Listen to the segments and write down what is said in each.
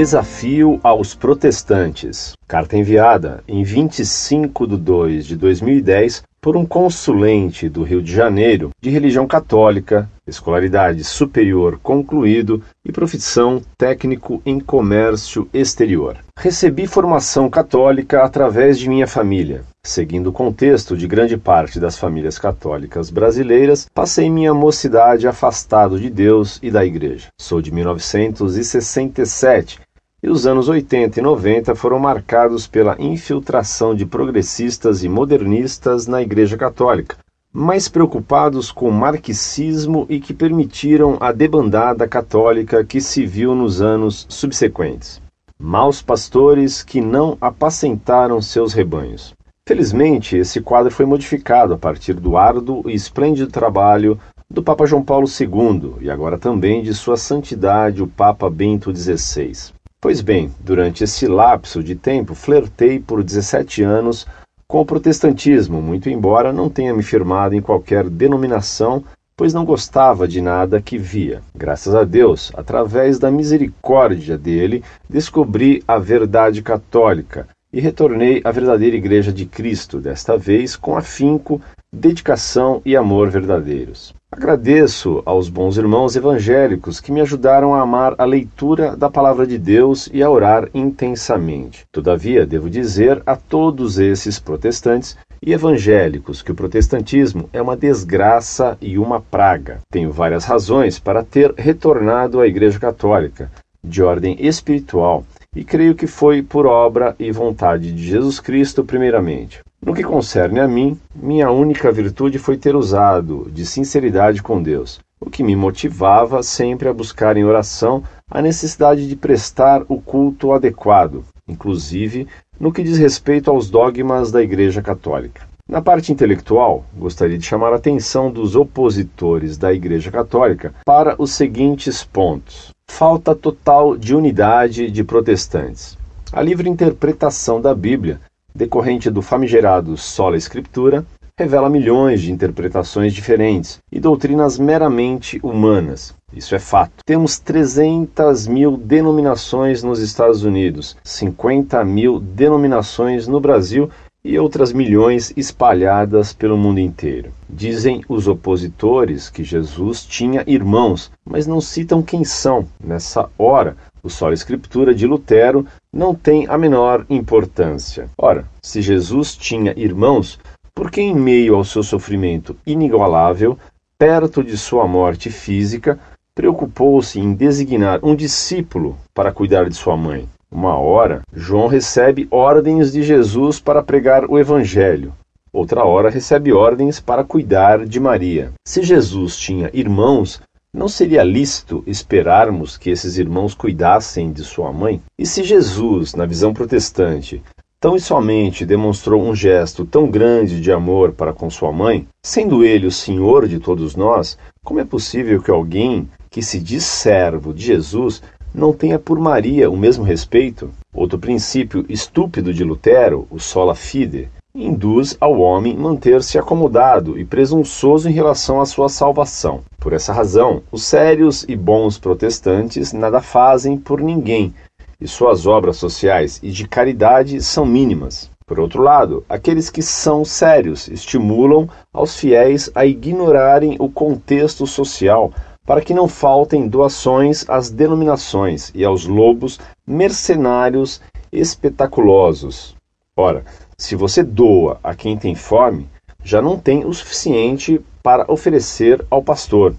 Desafio aos protestantes. Carta enviada em 25 de 2 de 2010 por um consulente do Rio de Janeiro de religião católica, escolaridade superior concluído e profissão técnico em comércio exterior. Recebi formação católica através de minha família. Seguindo o contexto de grande parte das famílias católicas brasileiras, passei minha mocidade afastado de Deus e da Igreja. Sou de 1967 e os anos 80 e 90 foram marcados pela infiltração de progressistas e modernistas na Igreja Católica, mais preocupados com o marxismo e que permitiram a debandada católica que se viu nos anos subsequentes. Maus pastores que não apacentaram seus rebanhos. Felizmente, esse quadro foi modificado a partir do árduo e esplêndido trabalho do Papa João Paulo II e agora também de Sua Santidade o Papa Bento XVI. Pois bem, durante esse lapso de tempo, flertei por 17 anos com o protestantismo, muito embora não tenha me firmado em qualquer denominação, pois não gostava de nada que via. Graças a Deus, através da misericórdia dele, descobri a verdade católica e retornei à verdadeira Igreja de Cristo, desta vez com afinco, dedicação e amor verdadeiros. Agradeço aos bons irmãos evangélicos que me ajudaram a amar a leitura da palavra de Deus e a orar intensamente. Todavia, devo dizer a todos esses protestantes e evangélicos que o protestantismo é uma desgraça e uma praga. Tenho várias razões para ter retornado à Igreja Católica, de ordem espiritual, e creio que foi por obra e vontade de Jesus Cristo, primeiramente. No que concerne a mim, minha única virtude foi ter usado de sinceridade com Deus, o que me motivava sempre a buscar em oração a necessidade de prestar o culto adequado, inclusive no que diz respeito aos dogmas da Igreja Católica. Na parte intelectual, gostaria de chamar a atenção dos opositores da Igreja Católica para os seguintes pontos: falta total de unidade de protestantes. A livre interpretação da Bíblia decorrente do famigerado sola escritura, revela milhões de interpretações diferentes e doutrinas meramente humanas. Isso é fato. Temos 300 mil denominações nos Estados Unidos, 50 mil denominações no Brasil e outras milhões espalhadas pelo mundo inteiro. Dizem os opositores que Jesus tinha irmãos, mas não citam quem são. Nessa hora, o Sola Escritura de Lutero não tem a menor importância. Ora, se Jesus tinha irmãos, por que em meio ao seu sofrimento inigualável, perto de sua morte física, preocupou-se em designar um discípulo para cuidar de sua mãe? Uma hora, João recebe ordens de Jesus para pregar o Evangelho. Outra hora, recebe ordens para cuidar de Maria. Se Jesus tinha irmãos, não seria lícito esperarmos que esses irmãos cuidassem de sua mãe? E se Jesus, na visão protestante, tão e somente demonstrou um gesto tão grande de amor para com sua mãe, sendo ele o Senhor de todos nós, como é possível que alguém que se diz servo de Jesus não tenha por Maria o mesmo respeito? Outro princípio estúpido de Lutero, o sola fide, induz ao homem manter-se acomodado e presunçoso em relação à sua salvação. Por essa razão, os sérios e bons protestantes nada fazem por ninguém, e suas obras sociais e de caridade são mínimas. Por outro lado, aqueles que são sérios estimulam aos fiéis a ignorarem o contexto social para que não faltem doações às denominações e aos lobos mercenários espetaculosos. Ora, se você doa a quem tem fome, já não tem o suficiente para oferecer ao pastor.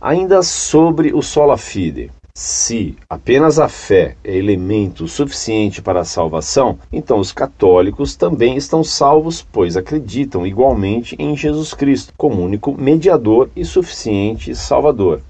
Ainda sobre o sola fide. Se apenas a fé é elemento suficiente para a salvação, então os católicos também estão salvos, pois acreditam igualmente em Jesus Cristo como único mediador e suficiente Salvador.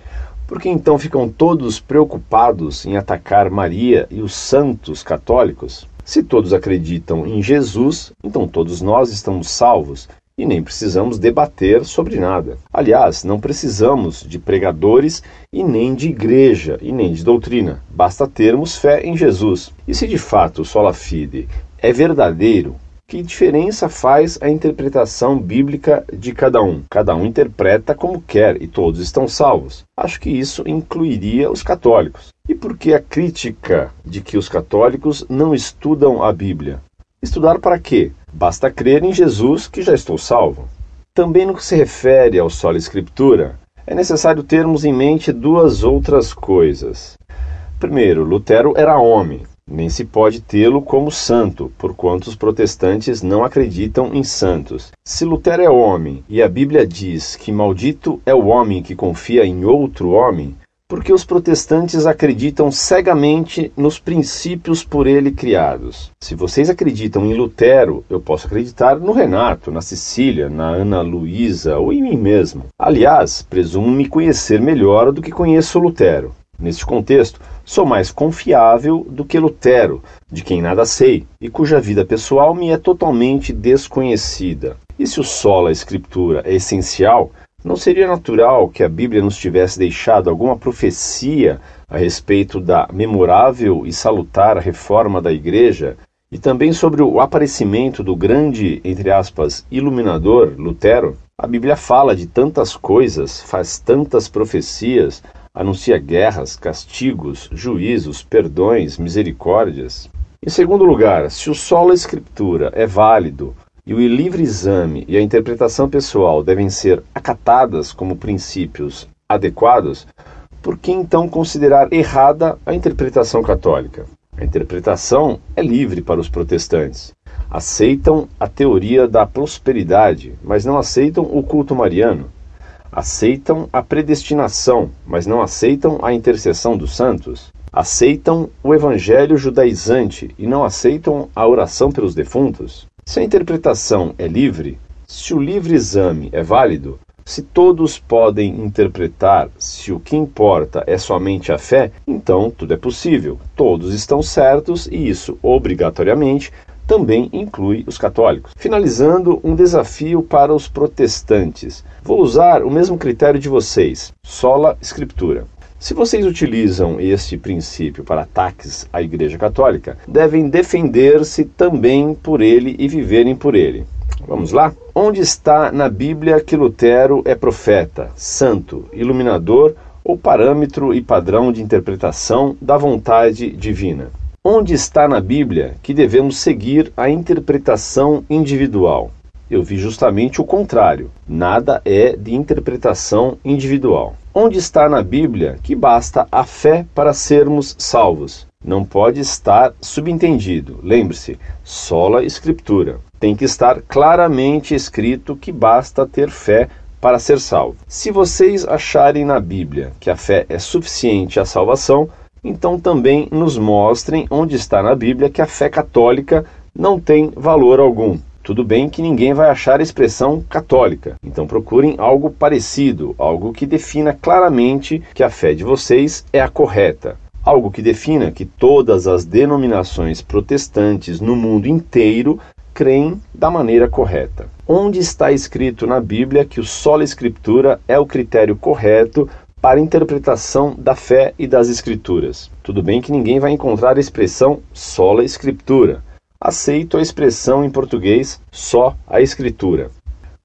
Por que então ficam todos preocupados em atacar Maria e os santos católicos? Se todos acreditam em Jesus, então todos nós estamos salvos e nem precisamos debater sobre nada. Aliás, não precisamos de pregadores e nem de igreja e nem de doutrina. Basta termos fé em Jesus. E se de fato o sola fide é verdadeiro, Que diferença faz a interpretação bíblica de cada um? Cada um interpreta como quer e todos estão salvos. Acho que isso incluiria os católicos. E por que a crítica de que os católicos não estudam a Bíblia? Estudar para quê? Basta crer em Jesus que já estou salvo. Também no que se refere ao Sola Escritura, é necessário termos em mente duas outras coisas. Primeiro, Lutero era homem, nem se pode tê-lo como santo, porquanto os protestantes não acreditam em santos. Se Lutero é homem e a Bíblia diz que maldito é o homem que confia em outro homem, porque os protestantes acreditam cegamente nos princípios por ele criados. Se vocês acreditam em Lutero, eu posso acreditar no Renato, na Cecília, na Ana Luísa ou em mim mesmo. Aliás, presumo me conhecer melhor do que conheço Lutero. Neste contexto, sou mais confiável do que Lutero, de quem nada sei e cuja vida pessoal me é totalmente desconhecida. E se o solo, a escritura, é essencial, não seria natural que a Bíblia nos tivesse deixado alguma profecia a respeito da memorável e salutar reforma da Igreja e também sobre o aparecimento do grande, entre aspas, iluminador Lutero? A Bíblia fala de tantas coisas, faz tantas profecias, anuncia guerras, castigos, juízos, perdões, misericórdias. Em segundo lugar, se o solo escritura é válido e o livre exame e a interpretação pessoal devem ser acatadas como princípios adequados, por que então considerar errada a interpretação católica? A interpretação é livre para os protestantes. Aceitam a teoria da prosperidade, mas não aceitam o culto mariano. Aceitam a predestinação, mas não aceitam a intercessão dos santos. Aceitam o evangelho judaizante e não aceitam a oração pelos defuntos. Se a interpretação é livre, se o livre exame é válido, se todos podem interpretar, se o que importa é somente a fé, então tudo é possível. Todos estão certos e isso, obrigatoriamente, também inclui os católicos. Finalizando, um desafio para os protestantes. Vou usar o mesmo critério de vocês: sola escritura. Se vocês utilizam este princípio para ataques à Igreja Católica, devem defender-se também por ele e viverem por ele. Vamos lá? Onde está na Bíblia que Lutero é profeta, santo, iluminador ou parâmetro e padrão de interpretação da vontade divina? Onde está na Bíblia que devemos seguir a interpretação individual? Eu vi justamente o contrário. Nada é de interpretação individual. Onde está na Bíblia que basta a fé para sermos salvos? Não pode estar subentendido. Lembre-se, sola escritura. Tem que estar claramente escrito que basta ter fé para ser salvo. Se vocês acharem na Bíblia que a fé é suficiente à salvação, então também nos mostrem onde está na Bíblia que a fé católica não tem valor algum. Tudo bem que ninguém vai achar a expressão católica, então procurem algo parecido, algo que defina claramente que a fé de vocês é a correta. Algo que defina que todas as denominações protestantes no mundo inteiro creem da maneira correta. Onde está escrito na Bíblia que o sola escritura é o critério correto para a interpretação da fé e das escrituras? Tudo bem que ninguém vai encontrar a expressão sola escritura aceito a expressão em português só a Escritura.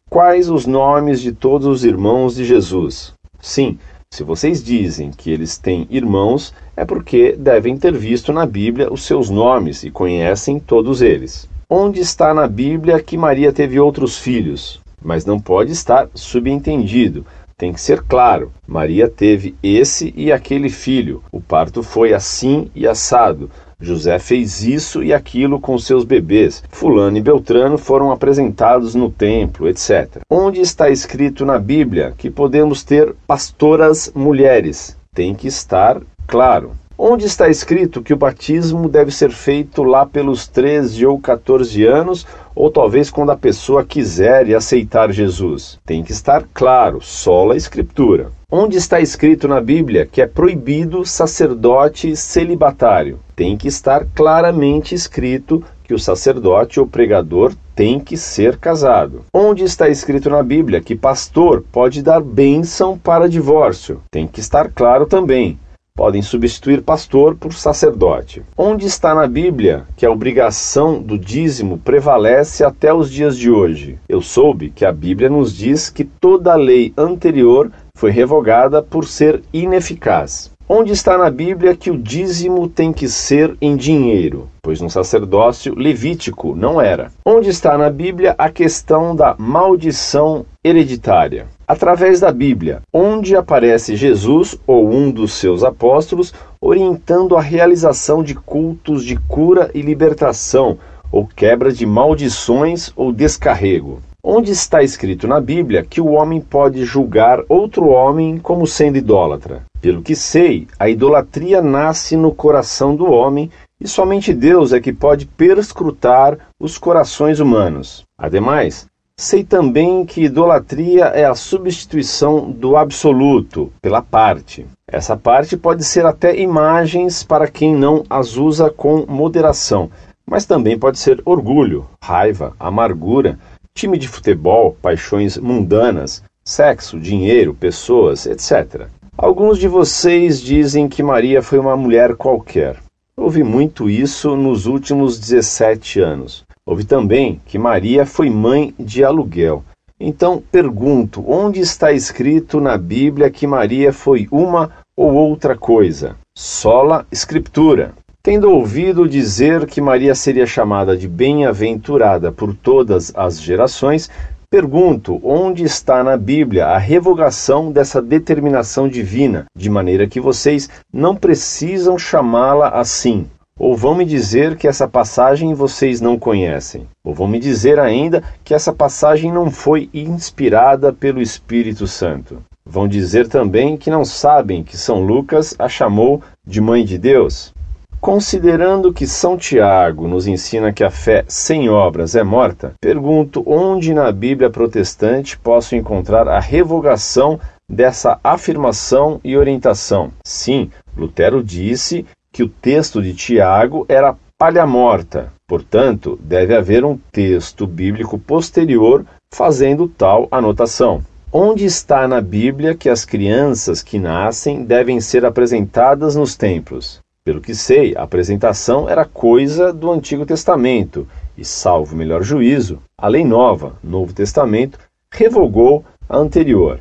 Quais os nomes de todos os irmãos de Jesus? Sim, se vocês dizem que eles têm irmãos, é porque devem ter visto na Bíblia os seus nomes e conhecem todos eles. Onde está na Bíblia que Maria teve outros filhos? Mas não pode estar subentendido. Tem que ser claro. Maria teve esse e aquele filho. O parto foi assim e assado. José fez isso e aquilo com seus bebês. Fulano e Beltrano foram apresentados no templo, etc. Onde está escrito na Bíblia que podemos ter pastoras mulheres? Tem que estar claro. Onde está escrito que o batismo deve ser feito lá pelos 13 ou 14 anos, ou talvez quando a pessoa quiser e aceitar Jesus? Tem que estar claro, sola a Escritura. Onde está escrito na Bíblia que é proibido sacerdote celibatário? Tem que estar claramente escrito que o sacerdote ou pregador tem que ser casado. Onde está escrito na Bíblia que pastor pode dar bênção para divórcio? Tem que estar claro também. Podem substituir pastor por sacerdote. Onde está na Bíblia que a obrigação do dízimo prevalece até os dias de hoje? Eu soube que a Bíblia nos diz que toda a lei anterior foi revogada por ser ineficaz. Onde está na Bíblia que o dízimo tem que ser em dinheiro? Pois no sacerdócio levítico não era. Onde está na Bíblia a questão da maldição hereditária? Através da Bíblia, onde aparece Jesus ou um dos seus apóstolos orientando a realização de cultos de cura e libertação, ou quebra de maldições ou descarrego. Onde está escrito na Bíblia que o homem pode julgar outro homem como sendo idólatra? Pelo que sei, a idolatria nasce no coração do homem e somente Deus é que pode perscrutar os corações humanos. Ademais, sei também que idolatria é a substituição do absoluto pela parte. Essa parte pode ser até imagens para quem não as usa com moderação, mas também pode ser orgulho, raiva, amargura, time de futebol, paixões mundanas, sexo, dinheiro, pessoas, etc. Alguns de vocês dizem que Maria foi uma mulher qualquer. Ouvi muito isso nos últimos 17 anos. Ouvi também que Maria foi mãe de aluguel. Então pergunto: onde está escrito na Bíblia que Maria foi uma ou outra coisa? Sola Escritura. Tendo ouvido dizer que Maria seria chamada de bem-aventurada por todas as gerações, Pergunto: onde está na Bíblia a revogação dessa determinação divina, de maneira que vocês não precisam chamá-la assim? Ou vão me dizer que essa passagem vocês não conhecem? Ou vão me dizer ainda que essa passagem não foi inspirada pelo Espírito Santo? Vão dizer também que não sabem que São Lucas a chamou de Mãe de Deus? Considerando que São Tiago nos ensina que a fé sem obras é morta, pergunto onde na Bíblia protestante posso encontrar a revogação dessa afirmação e orientação. Sim, Lutero disse que o texto de Tiago era palha morta, portanto, deve haver um texto bíblico posterior fazendo tal anotação. Onde está na Bíblia que as crianças que nascem devem ser apresentadas nos templos? Pelo que sei, a apresentação era coisa do Antigo Testamento e, salvo melhor juízo, a lei nova, Novo Testamento, revogou a anterior.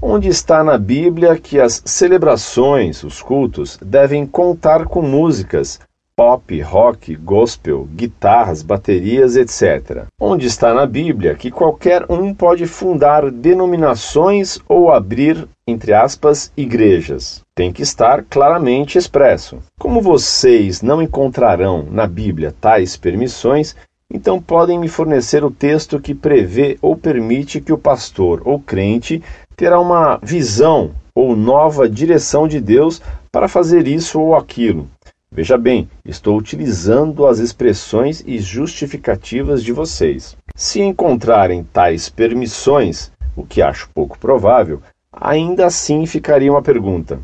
Onde está na Bíblia que as celebrações, os cultos, devem contar com músicas, pop, rock, gospel, guitarras, baterias, etc. Onde está na Bíblia que qualquer um pode fundar denominações ou abrir, entre aspas, igrejas? Tem que estar claramente expresso. Como vocês não encontrarão na Bíblia tais permissões, então podem me fornecer o texto que prevê ou permite que o pastor ou crente terá uma visão ou nova direção de Deus para fazer isso ou aquilo Veja bem, estou utilizando as expressões e justificativas de vocês. Se encontrarem tais permissões, o que acho pouco provável, ainda assim ficaria uma pergunta.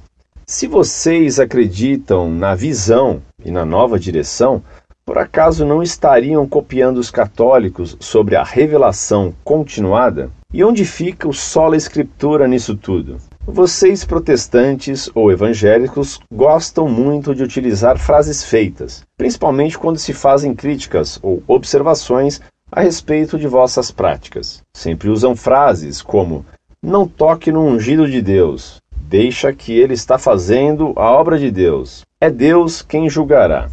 Se vocês acreditam na visão e na nova direção, por acaso não estariam copiando os católicos sobre a revelação continuada? E onde fica o sola escritura nisso tudo? Vocês protestantes ou evangélicos gostam muito de utilizar frases feitas, principalmente quando se fazem críticas ou observações a respeito de vossas práticas. Sempre usam frases como: não toque no ungido de Deus, deixa que ele está fazendo a obra de Deus. É Deus quem julgará.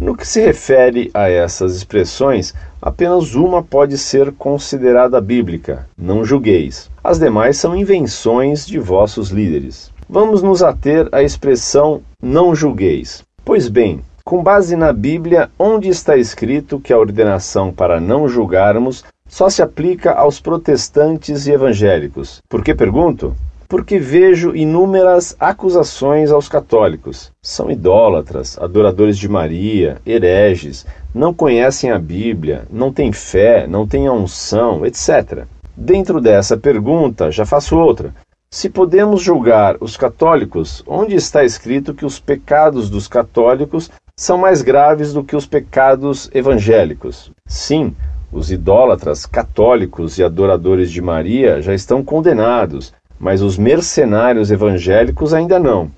No que se refere a essas expressões, apenas uma pode ser considerada bíblica: não julgueis. As demais são invenções de vossos líderes. Vamos nos ater à expressão não julgueis. Pois bem, com base na Bíblia, onde está escrito que a ordenação para não julgarmos só se aplica aos protestantes e evangélicos? Por que pergunto? Porque vejo inúmeras acusações aos católicos. São idólatras, adoradores de Maria, hereges, não conhecem a Bíblia, não têm fé, não têm a unção, etc. Dentro dessa pergunta, já faço outra. Se podemos julgar os católicos, onde está escrito que os pecados dos católicos são mais graves do que os pecados evangélicos? Sim, os idólatras católicos e adoradores de Maria já estão condenados, mas os mercenários evangélicos ainda não.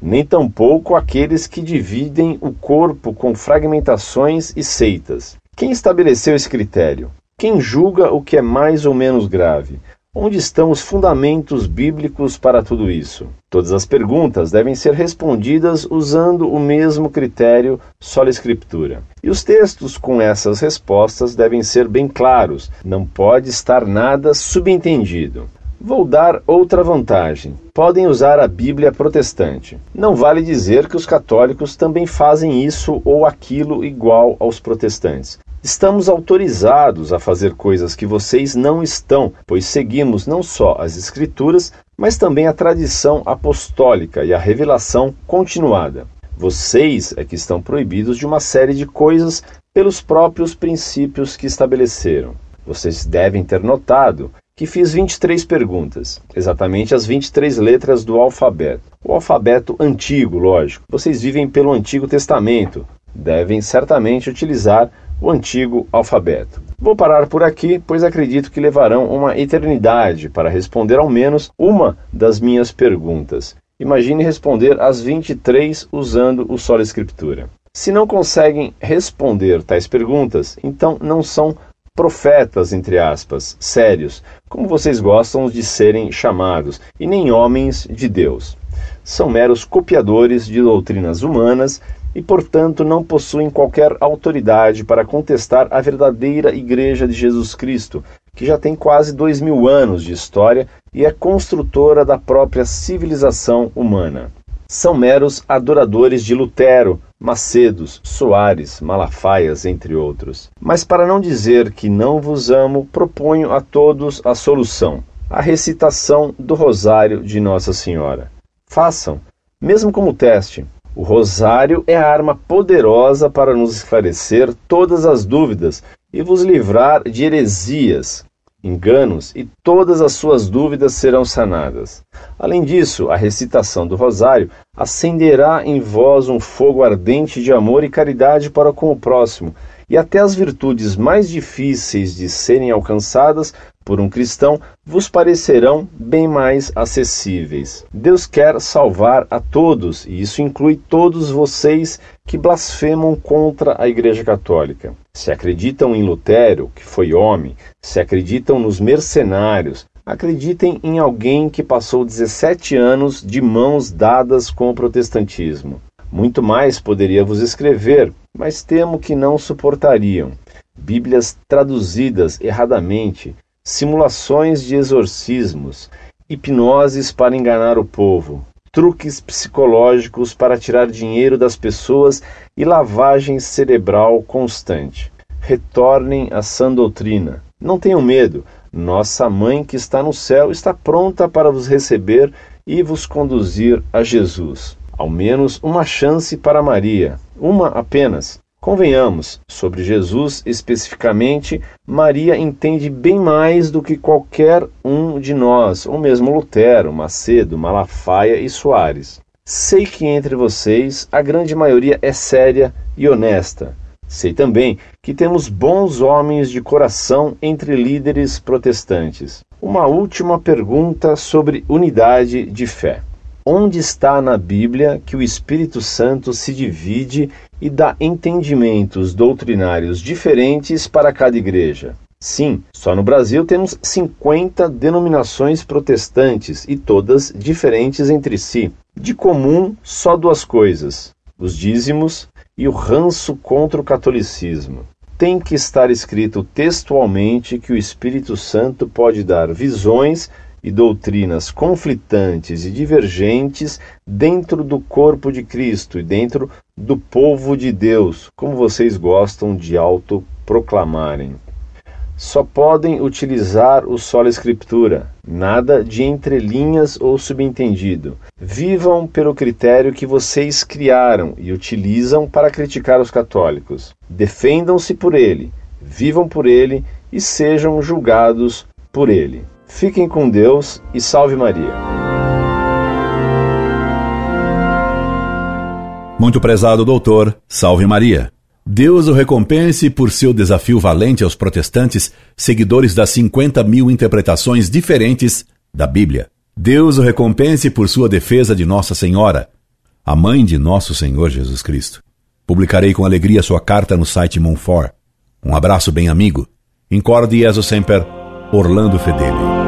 nem tampouco aqueles que dividem o corpo com fragmentações e seitas. Quem estabeleceu esse critério? Quem julga o que é mais ou menos grave? Onde estão os fundamentos bíblicos para tudo isso? Todas as perguntas devem ser respondidas usando o mesmo critério sola escritura. E os textos com essas respostas devem ser bem claros, não pode estar nada subentendido. Vou dar outra vantagem. Podem usar a Bíblia protestante. Não vale dizer que os católicos também fazem isso ou aquilo igual aos protestantes. Estamos autorizados a fazer coisas que vocês não estão, pois seguimos não só as Escrituras, mas também a tradição apostólica e a revelação continuada. Vocês é que estão proibidos de uma série de coisas pelos próprios princípios que estabeleceram. Vocês devem ter notado que fiz 23 perguntas, exatamente as 23 letras do alfabeto. O alfabeto antigo, lógico. Vocês vivem pelo Antigo Testamento, devem certamente utilizar o antigo alfabeto. Vou parar por aqui, pois acredito que levarão uma eternidade para responder ao menos uma das minhas perguntas. Imagine responder as 23 usando o Sola Escritura. Se não conseguem responder tais perguntas, então não são profetas, entre aspas, sérios, como vocês gostam de serem chamados, e nem homens de Deus. São meros copiadores de doutrinas humanas e, portanto, não possuem qualquer autoridade para contestar a verdadeira Igreja de Jesus Cristo, que já tem quase dois mil anos de história e é construtora da própria civilização humana. São meros adoradores de Lutero, Macedos, Soares, Malafaias, entre outros. Mas para não dizer que não vos amo, proponho a todos a solução: a recitação do Rosário de Nossa Senhora. Façam, mesmo como teste, o rosário é a arma poderosa para nos esclarecer todas as dúvidas e vos livrar de heresias, enganos e todas as suas dúvidas serão sanadas. Além disso, a recitação do rosário acenderá em vós um fogo ardente de amor e caridade para com o próximo, e até as virtudes mais difíceis de serem alcançadas por um cristão vos parecerão bem mais acessíveis. Deus quer salvar a todos, e isso inclui todos vocês que blasfemam contra a Igreja Católica. Se acreditam em Lutero, que foi homem, se acreditam nos mercenários, acreditem em alguém que passou 17 anos de mãos dadas com o protestantismo. Muito mais poderia vos escrever, mas temo que não suportariam. Bíblias traduzidas erradamente, simulações de exorcismos, hipnoses para enganar o povo, truques psicológicos para tirar dinheiro das pessoas e lavagem cerebral constante. Retornem à sã doutrina. Não tenham medo, nossa mãe que está no céu está pronta para vos receber e vos conduzir a Jesus. Ao menos uma chance para Maria, uma apenas. Convenhamos, sobre Jesus especificamente, Maria entende bem mais do que qualquer um de nós, ou mesmo Lutero, Macedo, Malafaia e Soares. Sei que entre vocês a grande maioria é séria e honesta. Sei também que temos bons homens de coração entre líderes protestantes. Uma última pergunta sobre unidade de fé. Onde está na Bíblia que o Espírito Santo se divide e dá entendimentos doutrinários diferentes para cada igreja. Sim, só no Brasil temos 50 denominações protestantes e todas diferentes entre si. De comum, só duas coisas: os dízimos e o ranço contra o catolicismo. Tem que estar escrito textualmente que o Espírito Santo pode dar visões e doutrinas conflitantes e divergentes dentro do corpo de Cristo e dentro do povo de Deus, como vocês gostam de autoproclamarem. Só podem utilizar o solo escritura, nada de entrelinhas ou subentendido. Vivam pelo critério que vocês criaram e utilizam para criticar os católicos. Defendam-se por ele, vivam por ele e sejam julgados por ele. Fiquem com Deus e salve Maria. Muito prezado doutor, salve Maria. Deus o recompense por seu desafio valente aos protestantes, seguidores das 50 mil interpretações diferentes da Bíblia. Deus o recompense por sua defesa de Nossa Senhora. a mãe de nosso Senhor Jesus Cristo. Publicarei com alegria sua carta no site Monfort. Um abraço bem amigo. Incorde Jesus Semper, Orlando Fedeli.